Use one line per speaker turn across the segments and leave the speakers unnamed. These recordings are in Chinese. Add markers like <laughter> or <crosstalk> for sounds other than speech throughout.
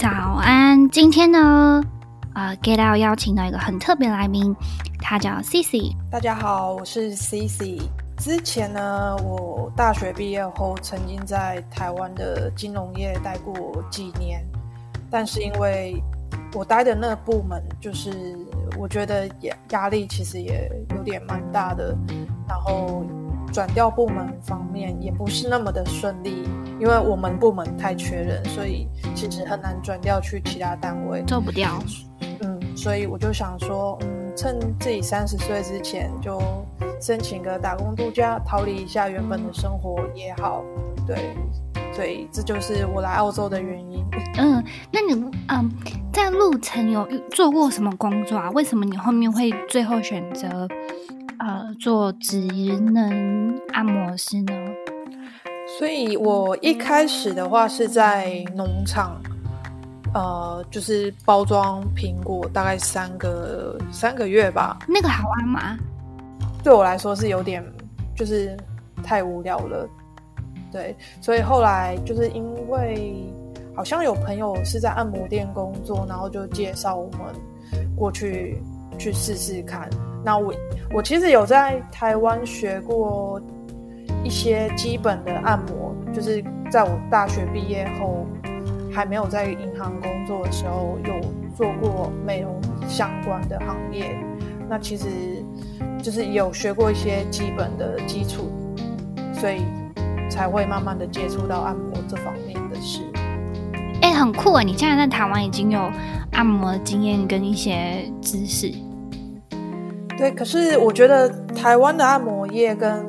早安，今天呢，呃，Get Out 邀请到一个很特别来宾，他叫 CC。
大家好，我是 CC。之前呢，我大学毕业后曾经在台湾的金融业待过几年，但是因为我待的那个部门，就是我觉得压压力其实也有点蛮大的，然后转调部门方面也不是那么的顺利。因为我们部门太缺人，所以其实很难转调去其他单位，
做不掉。
嗯，所以我就想说，嗯，趁自己三十岁之前就申请个打工度假，逃离一下原本的生活也好。对，所以这就是我来澳洲的原因。
嗯，那你嗯，在路程有做过什么工作啊？为什么你后面会最后选择呃做职能按摩师呢？
所以我一开始的话是在农场，呃，就是包装苹果，大概三个三个月吧。
那个好玩吗？
对我来说是有点，就是太无聊了。对，所以后来就是因为好像有朋友是在按摩店工作，然后就介绍我们过去去试试看。那我我其实有在台湾学过。一些基本的按摩，就是在我大学毕业后，还没有在银行工作的时候，有做过美容相关的行业。那其实就是有学过一些基本的基础，所以才会慢慢的接触到按摩这方面的事。
哎、欸，很酷啊！你现在在台湾已经有按摩的经验跟一些知识。
对，可是我觉得台湾的按摩业跟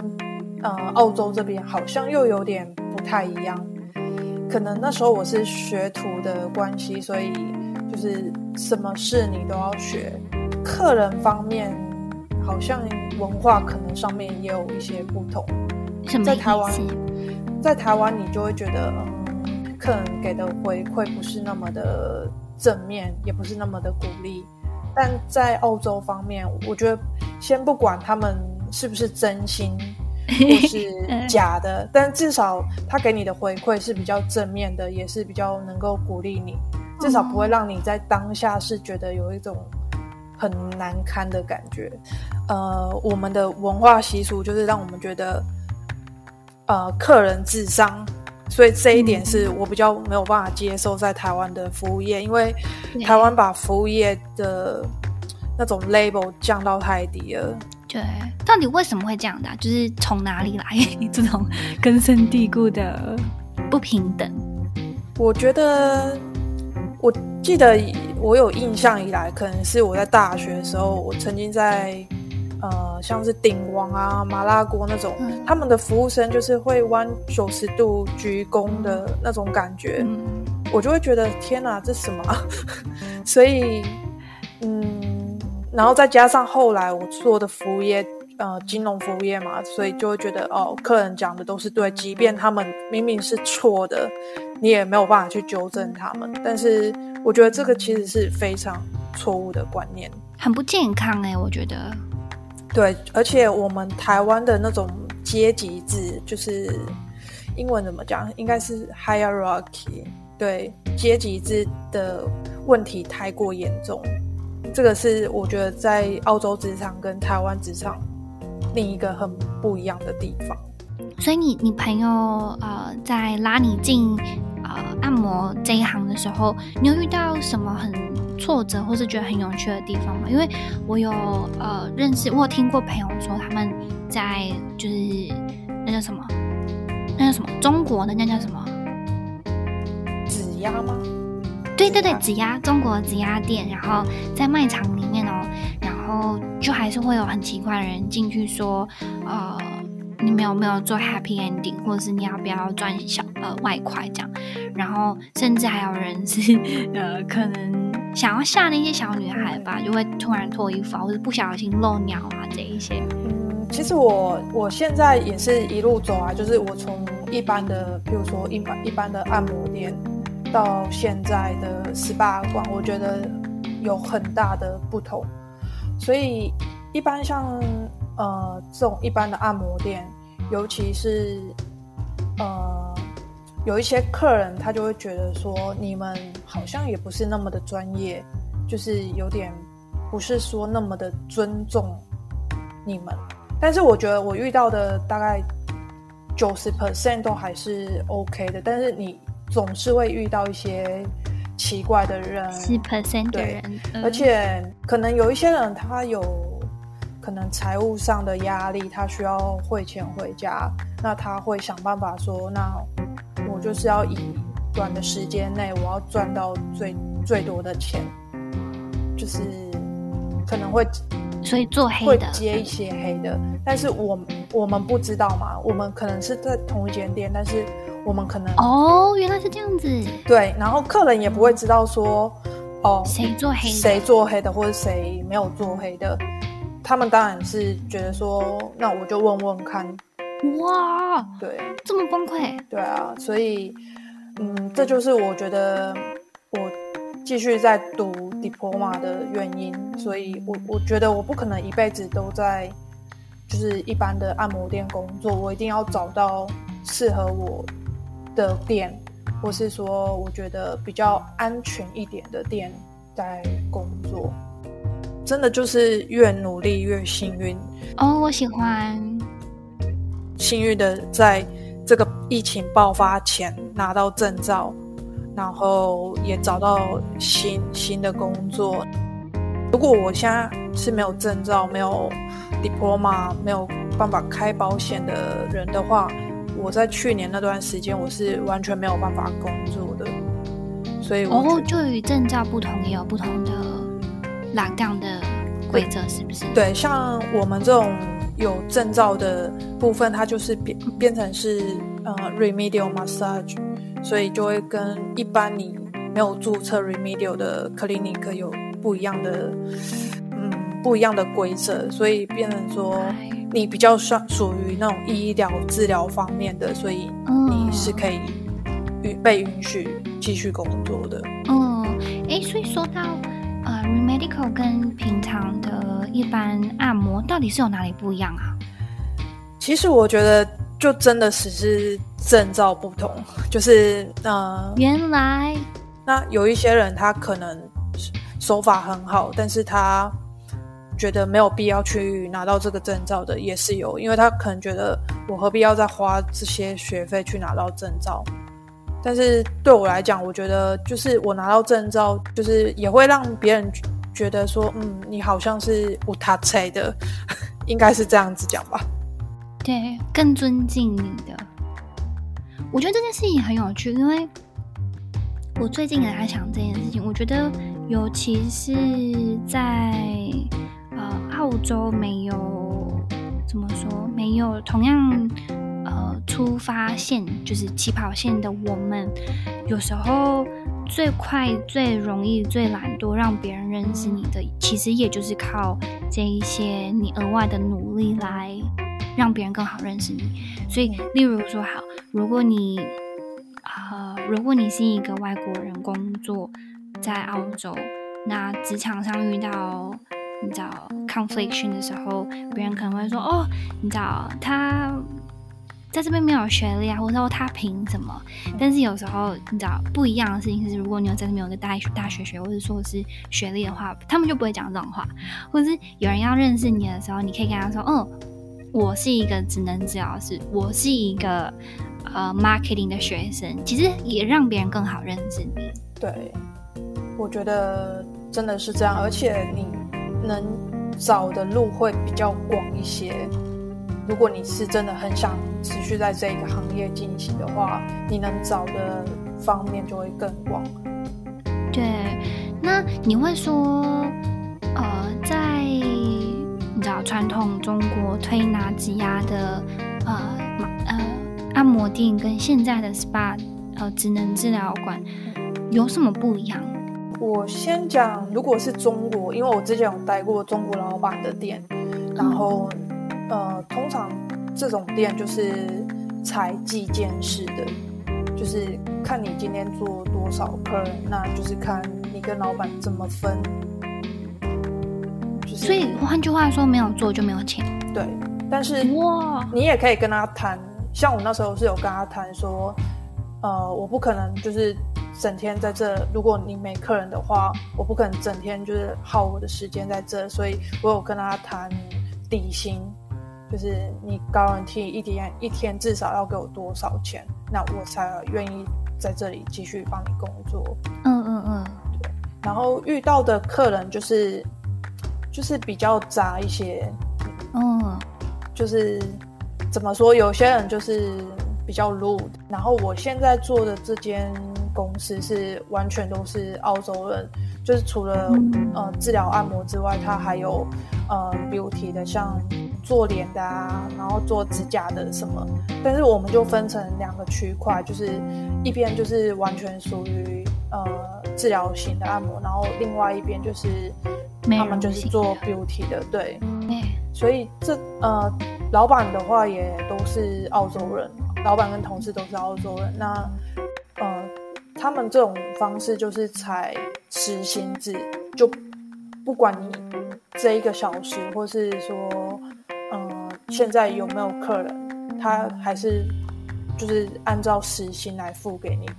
呃，澳洲这边好像又有点不太一样，可能那时候我是学徒的关系，所以就是什么事你都要学。客人方面，好像文化可能上面也有一些不同。在台湾，在台湾你就会觉得，嗯，客人给的回馈不是那么的正面，也不是那么的鼓励。但在澳洲方面，我觉得先不管他们是不是真心。或 <laughs> 是假的，但至少他给你的回馈是比较正面的，也是比较能够鼓励你，至少不会让你在当下是觉得有一种很难堪的感觉。呃，我们的文化习俗就是让我们觉得，呃，客人至上，所以这一点是我比较没有办法接受在台湾的服务业，因为台湾把服务业的那种 label 降到太低了。
对，到底为什么会这样的啊？就是从哪里来 <laughs> 这种根深蒂固的不平等？
我觉得，我记得我有印象以来，可能是我在大学的时候，我曾经在呃，像是鼎王啊、麻辣锅那种，嗯、他们的服务生就是会弯九十度鞠躬的那种感觉，嗯、我就会觉得天哪，这是什么？<laughs> 所以，嗯。然后再加上后来我做的服务业，呃，金融服务业嘛，所以就会觉得哦，客人讲的都是对，即便他们明明是错的，你也没有办法去纠正他们。但是我觉得这个其实是非常错误的观念，
很不健康哎，我觉得。
对，而且我们台湾的那种阶级制，就是英文怎么讲，应该是 hierarchy，对，阶级制的问题太过严重。这个是我觉得在澳洲职场跟台湾职场另一个很不一样的地方。
所以你你朋友呃在拉你进呃按摩这一行的时候，你有遇到什么很挫折或是觉得很有趣的地方吗？因为我有呃认识，我有听过朋友说他们在就是那叫什么，那叫什么中国的那叫什么
指压吗？
对对对，指压中国指压店，然后在卖场里面哦，然后就还是会有很奇怪的人进去说，呃，你们有没有做 happy ending，或者是你要不要赚小呃外快这样，然后甚至还有人是 <laughs> 呃可能想要吓那些小女孩吧，就会突然脱衣服啊，或者不小心漏尿啊这一些。
嗯，其实我我现在也是一路走啊，就是我从一般的，比如说一般一般的按摩店。到现在的 SPA 馆，我觉得有很大的不同。所以，一般像呃这种一般的按摩店，尤其是呃有一些客人他就会觉得说，你们好像也不是那么的专业，就是有点不是说那么的尊重你们。但是我觉得我遇到的大概九十 percent 都还是 OK 的，但是你总是会遇到一些奇怪的人，
十 percent 的人，
对，而且可能有一些人他有可能财务上的压力，他需要汇钱回家，那他会想办法说，那我就是要以短的时间内我要赚到最最多的钱，就是可能会。
所以做黑的。
会接一些黑的，但是我我们不知道嘛，我们可能是在同一间店，但是我们可能
哦，原来是这样子。
对，然后客人也不会知道说哦，
谁做黑的，
谁做黑的，或者谁没有做黑的，他们当然是觉得说，那我就问问看。
哇，
对，
这么崩溃。
对啊，所以嗯，这就是我觉得我。继续在读 diploma 的原因，所以我我觉得我不可能一辈子都在就是一般的按摩店工作，我一定要找到适合我的店，或是说我觉得比较安全一点的店在工作。真的就是越努力越幸运
哦，我喜欢
幸运的在这个疫情爆发前拿到证照。然后也找到新新的工作。如果我现在是没有证照、没有 diploma、没有办法开保险的人的话，我在去年那段时间我是完全没有办法工作的。所以，
哦，就与证照不同，也有不同的栏杠的规则，是不是？
对，像我们这种有证照的部分，它就是变变成是呃 remedial massage。所以就会跟一般你没有注册 Remedial 的 Clinic 有不一样的，嗯，不一样的规则，所以变成说你比较算属于那种医疗治疗方面的，所以你是可以允被允许继续工作的。
嗯，哎，所以说到呃 Remedical 跟平常的一般按摩到底是有哪里不一样啊？
其实我觉得。就真的只是证照不同，<laughs> 就是呃，
原来
那有一些人他可能手法很好，但是他觉得没有必要去拿到这个证照的也是有，因为他可能觉得我何必要再花这些学费去拿到证照？但是对我来讲，我觉得就是我拿到证照，就是也会让别人觉得说，嗯，你好像是无他菜的，<laughs> 应该是这样子讲吧。
对，更尊敬你的。我觉得这件事情很有趣，因为我最近也在想这件事情。我觉得，尤其是在呃澳洲，没有怎么说，没有同样呃出发线，就是起跑线的我们，有时候最快、最容易、最懒惰让别人认识你的，其实也就是靠这一些你额外的努力来。让别人更好认识你，所以，例如说，好，如果你，呃，如果你是一个外国人工作在澳洲，那职场上遇到你知道 confliction 的时候，别人可能会说，哦，你知道他在这边没有学历啊，或者说他凭什么？但是有时候你知道不一样的事情是，如果你有在这边有个大学大学学，或者说是学历的话，他们就不会讲这种话，或者是有人要认识你的时候，你可以跟他说，嗯。我是一个职能治疗师，我是一个呃 marketing 的学生，其实也让别人更好认识你。
对，我觉得真的是这样，而且你能找的路会比较广一些。如果你是真的很想持续在这一个行业进行的话，你能找的方面就会更广。
对，那你会说，呃，在。你知道传统中国推拿指压的呃呃按摩店跟现在的 SPA 呃职能治疗馆有什么不一样？
我先讲，如果是中国，因为我之前有待过中国老板的店，然后、嗯、呃通常这种店就是采计件式的，就是看你今天做多少客人，那就是看你跟老板怎么分。
所以换句话说，没有做就没有钱。
对，但是哇，你也可以跟他谈。像我那时候是有跟他谈说，呃，我不可能就是整天在这。如果你没客人的话，我不可能整天就是耗我的时间在这。所以我有跟他谈底薪，就是你 guarantee 一天一天至少要给我多少钱，那我才愿意在这里继续帮你工作。
嗯嗯嗯，
对。然后遇到的客人就是就是比较杂一些。
嗯，
就是怎么说，有些人就是比较 rude。然后我现在做的这间公司是完全都是澳洲人，就是除了、嗯、呃治疗按摩之外，它还有呃 beauty 的，像做脸的啊，然后做指甲的什么。但是我们就分成两个区块，就是一边就是完全属于呃治疗型的按摩，然后另外一边就是他们就是做 beauty 的，对。所以这呃，老板的话也都是澳洲人，老板跟同事都是澳洲人。那呃，他们这种方式就是采时薪制，就不管你这一个小时，或是说，嗯、现在有没有客人，他还是就是按照时薪来付给你。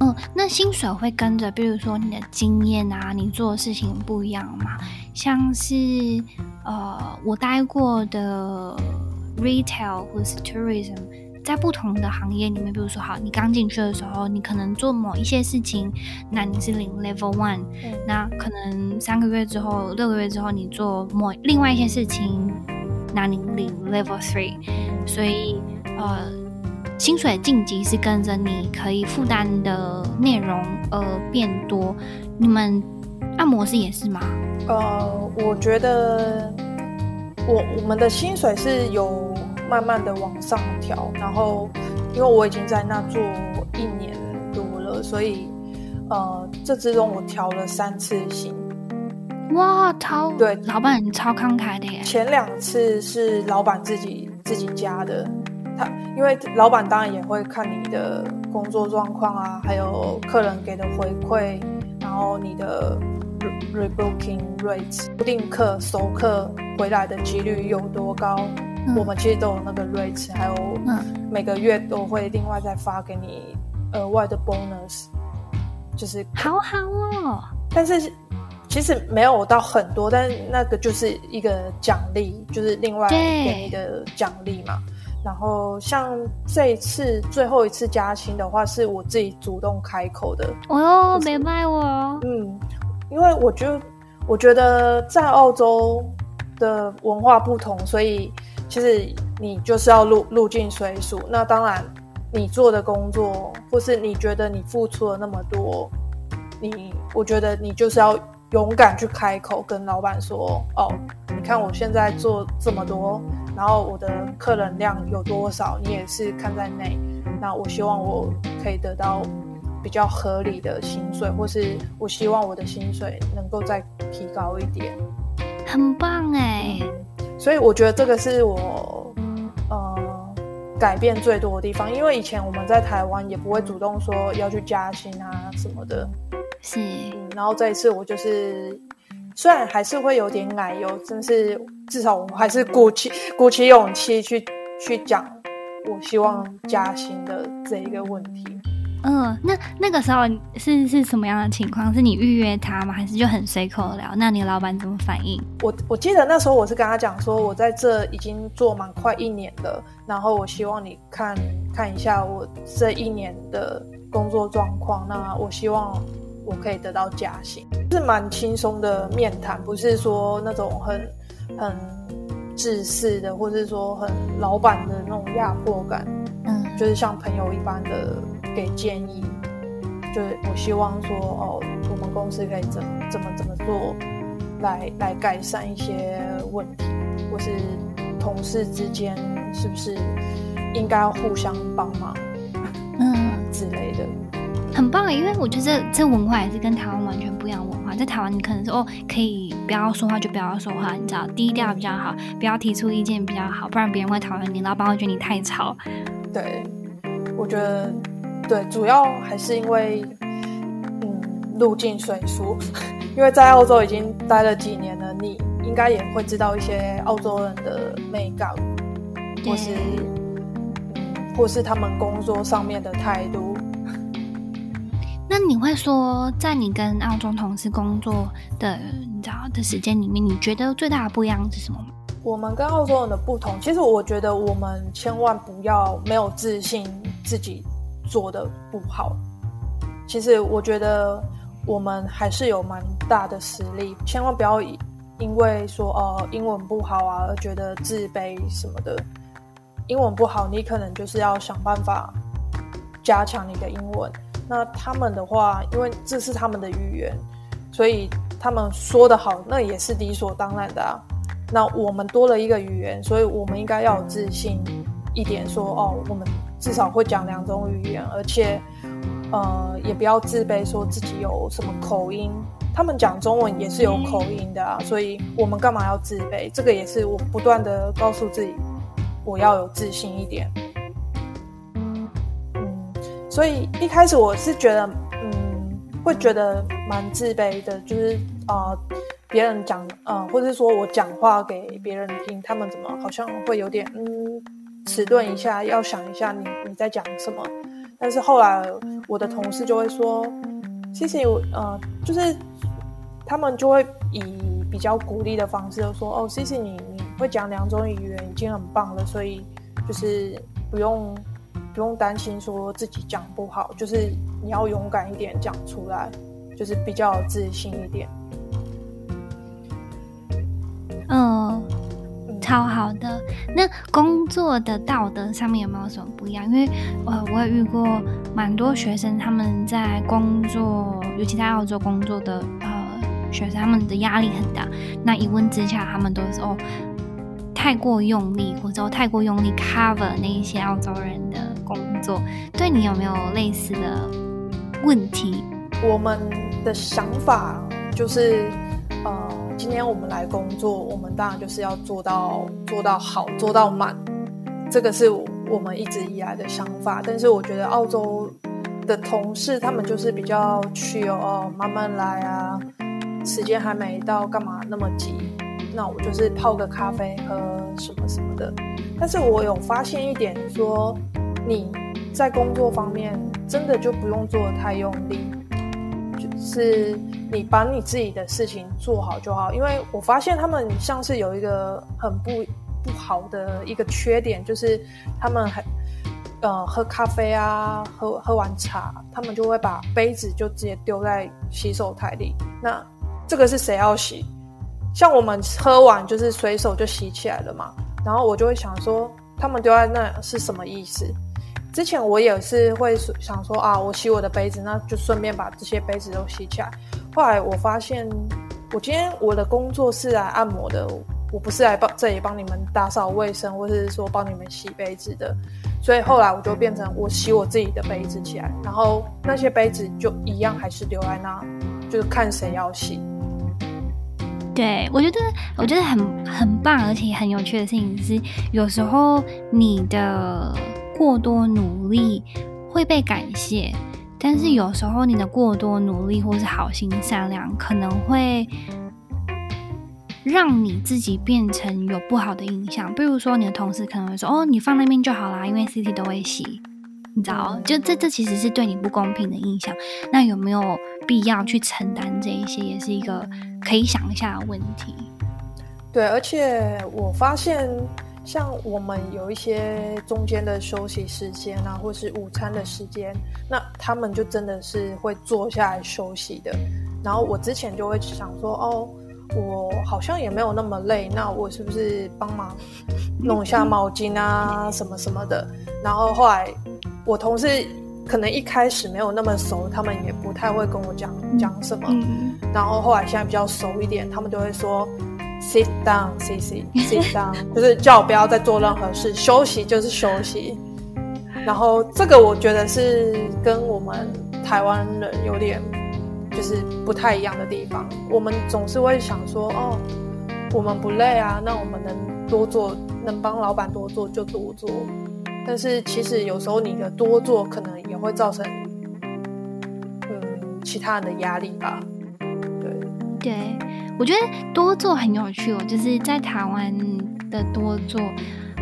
嗯，那薪水会跟着，比如说你的经验啊，你做的事情不一样嘛？像是呃，我待过的 retail 或是 tourism，在不同的行业里面，比如说好，你刚进去的时候，你可能做某一些事情，那你是领 level one，嗯，那可能三个月之后、六个月之后，你做某另外一些事情，那你领 level three，所以呃。薪水晋级是跟着你可以负担的内容而变多，你们按摩师也是吗？
呃，我觉得我我们的薪水是有慢慢的往上调，然后因为我已经在那做一年多了，所以呃，这之中我调了三次薪。
哇，超
对，
老板超慷慨的耶！
前两次是老板自己自己加的。他因为老板当然也会看你的工作状况啊，还有客人给的回馈，然后你的 rebooking rates 不定客熟客回来的几率有多高，嗯，我们其实都有那个 rates，还有每个月都会另外再发给你额外的 bonus，就是
好好哦。
但是其实没有到很多，但是那个就是一个奖励，就是另外给你的奖励嘛。然后像这一次最后一次加薪的话，是我自己主动开口的。
哦，没卖我。
嗯，因为我觉得，我觉得在澳洲的文化不同，所以其实你就是要入入境随俗。那当然，你做的工作，或是你觉得你付出了那么多，你我觉得你就是要。勇敢去开口跟老板说：“哦，你看我现在做这么多，然后我的客人量有多少，你也是看在内。那我希望我可以得到比较合理的薪水，或是我希望我的薪水能够再提高一点。
很棒哎！
所以我觉得这个是我呃改变最多的地方，因为以前我们在台湾也不会主动说要去加薪啊什么的。”
是、
嗯，然后这一次我就是，虽然还是会有点奶油，但是至少我还是鼓起鼓起勇气去去讲，我希望加薪的这一个问题。
嗯，那那个时候是是什么样的情况？是你预约他吗？还是就很随口聊？那你老板怎么反应？
我我记得那时候我是跟他讲说，我在这已经做满快一年了，然后我希望你看看一下我这一年的工作状况。那我希望。我可以得到加薪，是蛮轻松的面谈，不是说那种很很自私的，或是说很老板的那种压迫感。嗯，就是像朋友一般的给建议，就是我希望说哦，我们公司可以怎么怎么怎么做，来来改善一些问题，或是同事之间是不是应该要互相帮忙，嗯 <laughs> 之类的。
很棒，因为我觉得这这文化也是跟台湾完全不一样的文化。在台湾，你可能说哦，可以不要说话就不要说话，你知道，低调比较好，不要提出意见比较好，不然别人会讨厌你，老板会觉得你太吵。
对，我觉得对，主要还是因为嗯，入境水俗，<laughs> 因为在澳洲已经待了几年了，你应该也会知道一些澳洲人的美感，或是。或是他们工作上面的态度。
那你会说，在你跟澳洲同事工作的你知道的时间里面，你觉得最大的不一样是什么吗？
我们跟澳洲人的不同，其实我觉得我们千万不要没有自信，自己做的不好。其实我觉得我们还是有蛮大的实力，千万不要因为说哦、呃、英文不好啊而觉得自卑什么的。英文不好，你可能就是要想办法加强你的英文。那他们的话，因为这是他们的语言，所以他们说的好，那也是理所当然的啊。那我们多了一个语言，所以我们应该要有自信一点，说哦，我们至少会讲两种语言，而且呃，也不要自卑，说自己有什么口音。他们讲中文也是有口音的啊，所以我们干嘛要自卑？这个也是我不断的告诉自己，我要有自信一点。嗯，所以一开始我是觉得，嗯，会觉得蛮自卑的，就是啊。呃别人讲，呃，或者是说我讲话给别人听，他们怎么好像会有点，嗯，迟钝一下，要想一下你你在讲什么。但是后来我的同事就会说，谢谢我，呃，就是他们就会以比较鼓励的方式就说，哦，谢谢你，你会讲两种语言已经很棒了，所以就是不用不用担心说自己讲不好，就是你要勇敢一点讲出来，就是比较自信一
点。好好的。那工作的道德上面有没有什么不一样？因为呃，我也遇过蛮多学生，他们在工作，尤其在澳洲工作的呃学生，他们的压力很大。那一问之下，他们都说哦，太过用力，或者太过用力 cover 那一些澳洲人的工作。对你有没有类似的问题？
我们的想法就是。今天我们来工作，我们当然就是要做到做到好，做到满，这个是我们一直以来的想法。但是我觉得澳洲的同事他们就是比较 chill 哦，慢慢来啊，时间还没到，干嘛那么急？那我就是泡个咖啡喝什么什么的。但是我有发现一点，说你在工作方面真的就不用做的太用力，是。你把你自己的事情做好就好，因为我发现他们像是有一个很不不好的一个缺点，就是他们还呃喝咖啡啊，喝喝完茶，他们就会把杯子就直接丢在洗手台里。那这个是谁要洗？像我们喝完就是随手就洗起来了嘛。然后我就会想说，他们丢在那是什么意思？之前我也是会想说啊，我洗我的杯子，那就顺便把这些杯子都洗起来。后来我发现，我今天我的工作是来按摩的，我不是来帮这里帮你们打扫卫生，或者是说帮你们洗杯子的。所以后来我就变成我洗我自己的杯子起来，然后那些杯子就一样还是留在那，就是看谁要洗。
对，我觉得我觉得很很棒，而且很有趣的事情是，有时候你的。过多努力会被感谢，但是有时候你的过多努力或是好心善良，可能会让你自己变成有不好的印象。比如说，你的同事可能会说：“哦，你放那边就好啦，因为 Cici 都会洗。”你知道，就这这其实是对你不公平的印象。那有没有必要去承担这一些，也是一个可以想一下的问题。
对，而且我发现。像我们有一些中间的休息时间啊，或是午餐的时间，那他们就真的是会坐下来休息的。然后我之前就会想说，哦，我好像也没有那么累，那我是不是帮忙弄一下毛巾啊，什么什么的？然后后来我同事可能一开始没有那么熟，他们也不太会跟我讲讲什么。然后后来现在比较熟一点，他们就会说。Sit down, Cici. Sit down，<laughs> 就是叫我不要再做任何事，休息就是休息。然后这个我觉得是跟我们台湾人有点就是不太一样的地方。我们总是会想说，哦，我们不累啊，那我们能多做，能帮老板多做就多做。但是其实有时候你的多做可能也会造成嗯其他人的压力吧。对
对。我觉得多做很有趣哦，就是在台湾的多做，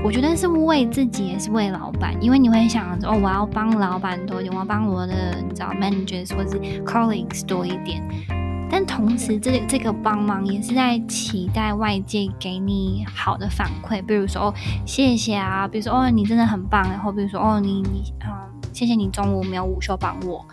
我觉得是为自己，也是为老板，因为你会想哦，我要帮老板多一点，我要帮我的你知道 managers 或是 colleagues 多一点。但同时，这这个帮忙也是在期待外界给你好的反馈，比如说哦，谢谢啊，比如说哦，你真的很棒，然后比如说哦，你你嗯，谢谢你中午没有午休帮我。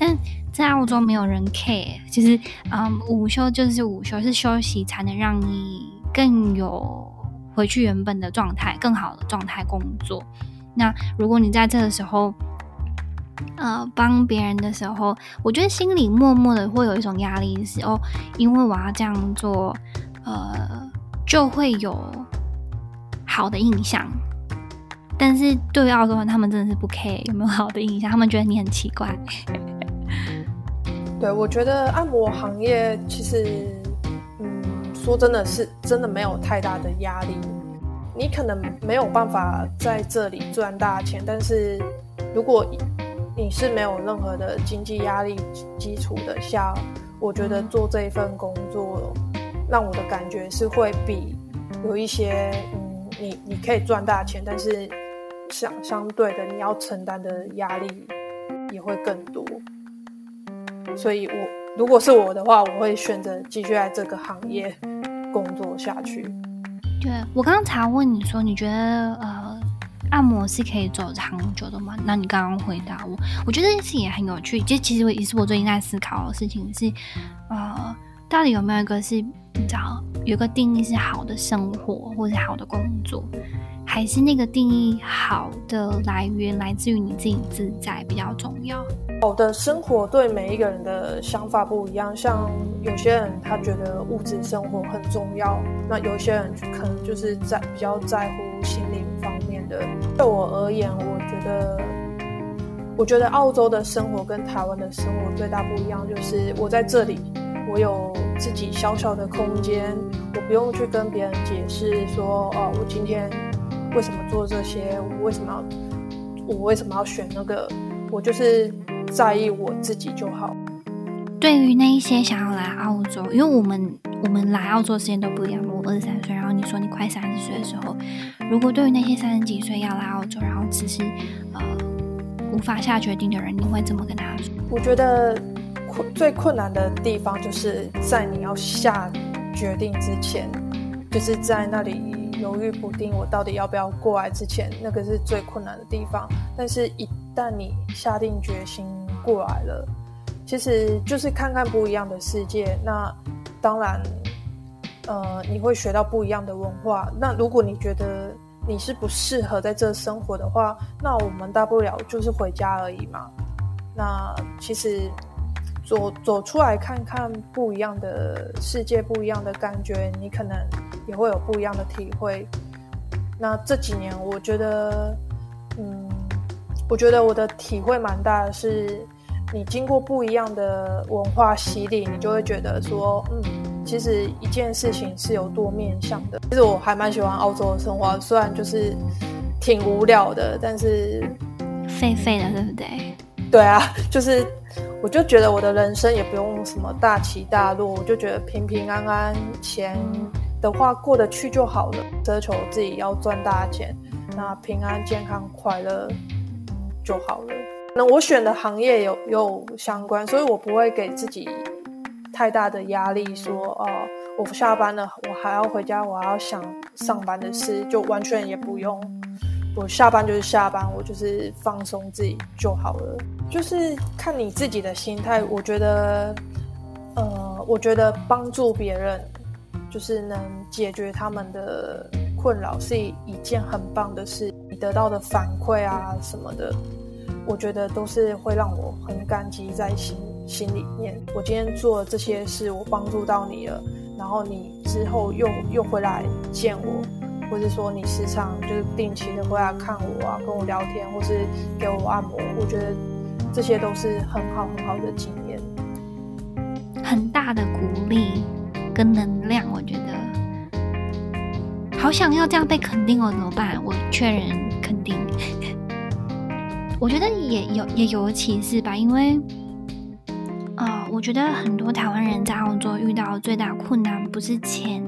但在澳洲没有人 care，其实嗯，午休就是午休，是休息才能让你更有回去原本的状态，更好的状态工作。那如果你在这个时候，呃，帮别人的时候，我觉得心里默默的会有一种压力是，是哦，因为我要这样做，呃，就会有好的印象。但是对于澳洲人，他们真的是不 care 有没有好的印象，他们觉得你很奇怪。
对，我觉得按摩行业其实，嗯，说真的是真的没有太大的压力。你可能没有办法在这里赚大钱，但是如果你是没有任何的经济压力基础的下，我觉得做这一份工作，让我的感觉是会比有一些嗯，你你可以赚大钱，但是相相对的你要承担的压力也会更多。所以我如果是我的话，我会选择继续在这个行业工作下去。
对，我刚刚才问你说，你觉得呃？按摩是可以走长久的吗？那你刚刚回答我，我觉得这件事情也很有趣。其实，其实也是我最近在思考的事情是，呃，到底有没有一个是，你知道，有一个定义是好的生活或者好的工作，还是那个定义好的来源来自于你自己自在比较重要？
好的生活对每一个人的想法不一样，像有些人他觉得物质生活很重要，那有些人可能就是在比较在乎心灵方面的。对我而言，我觉得，我觉得澳洲的生活跟台湾的生活最大不一样，就是我在这里，我有自己小小的空间，我不用去跟别人解释说，哦，我今天为什么做这些，我为什么要，我为什么要选那个，我就是。在意我自己就好。
对于那一些想要来澳洲，因为我们我们来澳洲时间都不一样。我二十三岁，然后你说你快三十岁的时候，如果对于那些三十几岁要来澳洲，然后只是呃无法下决定的人，你会怎么跟他说？
我觉得困最困难的地方就是在你要下决定之前，就是在那里犹豫不定，我到底要不要过来之前，那个是最困难的地方。但是，一旦你下定决心，过来了，其实就是看看不一样的世界。那当然，呃，你会学到不一样的文化。那如果你觉得你是不适合在这生活的话，那我们大不了就是回家而已嘛。那其实走走出来看看不一样的世界，不一样的感觉，你可能也会有不一样的体会。那这几年，我觉得，嗯。我觉得我的体会蛮大的，是你经过不一样的文化洗礼，你就会觉得说，嗯，其实一件事情是有多面向的。其实我还蛮喜欢澳洲的生活，虽然就是挺无聊的，但是
废废的，对不对？
对啊，就是我就觉得我的人生也不用什么大起大落，我就觉得平平安安，钱的话过得去就好了，奢求自己要赚大钱，那平安、健康、快乐。就好了。那我选的行业有有相关，所以我不会给自己太大的压力说，哦，我下班了，我还要回家，我要想上班的事，就完全也不用。我下班就是下班，我就是放松自己就好了。就是看你自己的心态。我觉得，呃，我觉得帮助别人，就是能解决他们的困扰，是一件很棒的事。你得到的反馈啊什么的，我觉得都是会让我很感激在心心里面。我今天做这些事，我帮助到你了，然后你之后又又回来见我，或者说你时常就是定期的回来看我啊，跟我聊天，或是给我按摩，我觉得这些都是很好很好的经验，
很大的鼓励跟能量，我觉得。好想要这样被肯定哦，怎么办？我确认。肯定，<laughs> 我觉得也有也有启示吧，因为，啊、我觉得很多台湾人在澳洲遇到最大困难不是钱，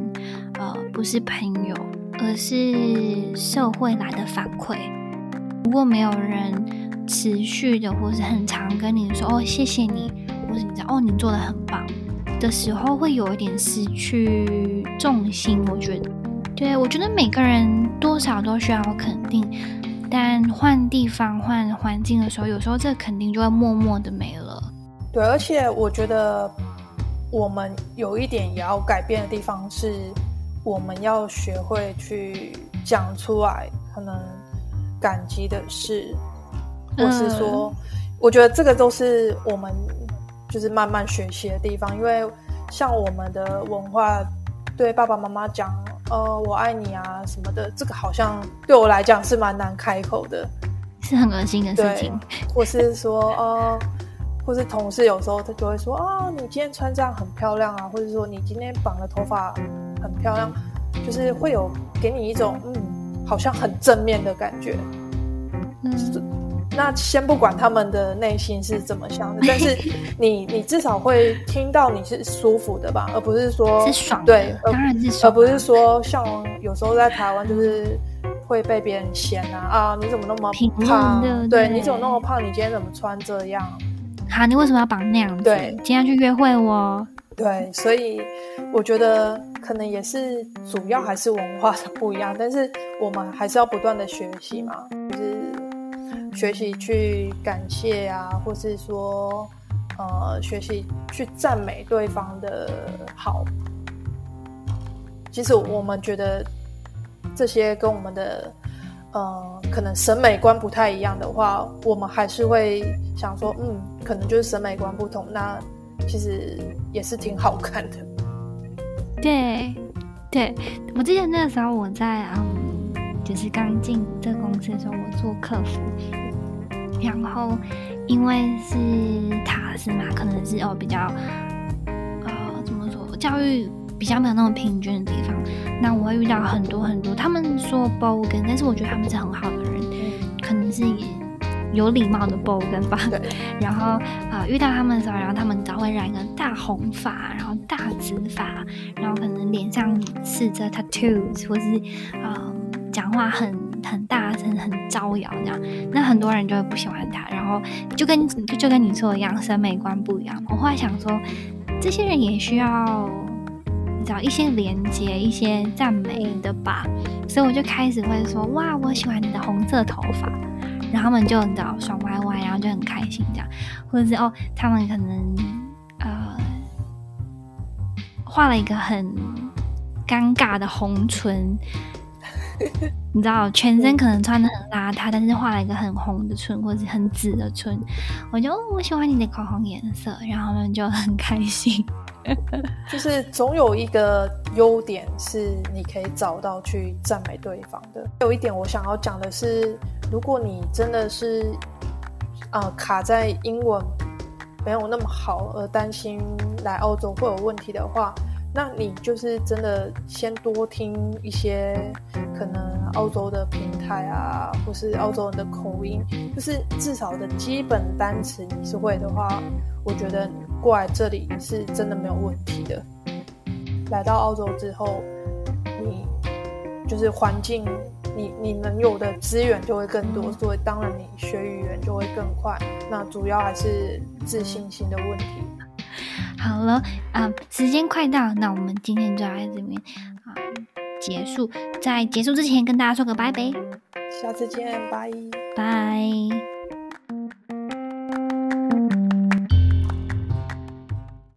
呃，不是朋友，而是社会来的反馈。如果没有人持续的或是很常跟你说“哦，谢谢你”，或是你知道“哦，你做的很棒”的时候，会有一点失去重心。我觉得，对，我觉得每个人多少都需要肯定，但换地方、换环境的时候，有时候这个肯定就会默默的没了。
对，而且我觉得我们有一点也要改变的地方是，我们要学会去讲出来，可能感激的事，或是说，嗯、我觉得这个都是我们。就是慢慢学习的地方，因为像我们的文化，对爸爸妈妈讲，呃，我爱你啊什么的，这个好像对我来讲是蛮难开口的，
是很恶心的事情。
或是说，呃，或是同事有时候他就会说，啊，你今天穿这样很漂亮啊，或者说你今天绑的头发很漂亮，就是会有给你一种，嗯，好像很正面的感觉。嗯。那先不管他们的内心是怎么想的，<laughs> 但是你你至少会听到你是舒服的吧，而不是说
是爽，
对，
当然是爽，
而不是说像有时候在台湾就是会被别人嫌啊啊，你怎么那么胖？对，对，你怎么那么胖？你今天怎么穿这样？
好，你为什么要绑那样子？
对，
今天去约会哦。
对，所以我觉得可能也是主要还是文化的不一样，但是我们还是要不断的学习嘛，就是。学习去感谢啊，或是说，呃，学习去赞美对方的好。其实我们觉得这些跟我们的呃可能审美观不太一样的话，我们还是会想说，嗯，可能就是审美观不同。那其实也是挺好看的。
对，对，我记得那个时候我在嗯，就是刚进这个公司的时候，我做客服。然后，因为是塔斯嘛，可能是哦比较，呃，怎么说，教育比较没有那么平均的地方。那我会遇到很多很多，他们说 bogan，但是我觉得他们是很好的人，可能是有礼貌的 bogan 吧。对。<laughs> 然后啊、呃，遇到他们的时候，然后他们只会染一个大红发，然后大紫发，然后可能脸上刺着 tattoos，或是啊、呃，讲话很。很大声，很招摇，这样，那很多人就会不喜欢他。然后就跟就就跟你说的一样，审美观不一样。我后来想说，这些人也需要你知道一些连接，一些赞美的吧。所以我就开始会说，哇，我喜欢你的红色头发。然后他们就你知道爽歪歪，然后就很开心这样。或者是哦，他们可能呃画了一个很尴尬的红唇。<laughs> 你知道，全身可能穿的很邋遢，但是画了一个很红的唇，或者是很紫的唇，我就我喜欢你的口红颜色，然后他们就很开心。<laughs>
就是总有一个优点是你可以找到去赞美对方的。有一点我想要讲的是，如果你真的是呃卡在英文没有那么好，而担心来澳洲会有问题的话。那你就是真的先多听一些可能澳洲的平台啊，或是澳洲人的口音，就是至少的基本单词你是会的话，我觉得过来这里是真的没有问题的。来到澳洲之后，你就是环境，你你能有的资源就会更多，所以当然你学语言就会更快。那主要还是自信心的问题。
好了，啊、嗯，时间快到，那我们今天就在这边啊、嗯、结束。在结束之前，跟大家说个拜拜，
下次见，拜
拜。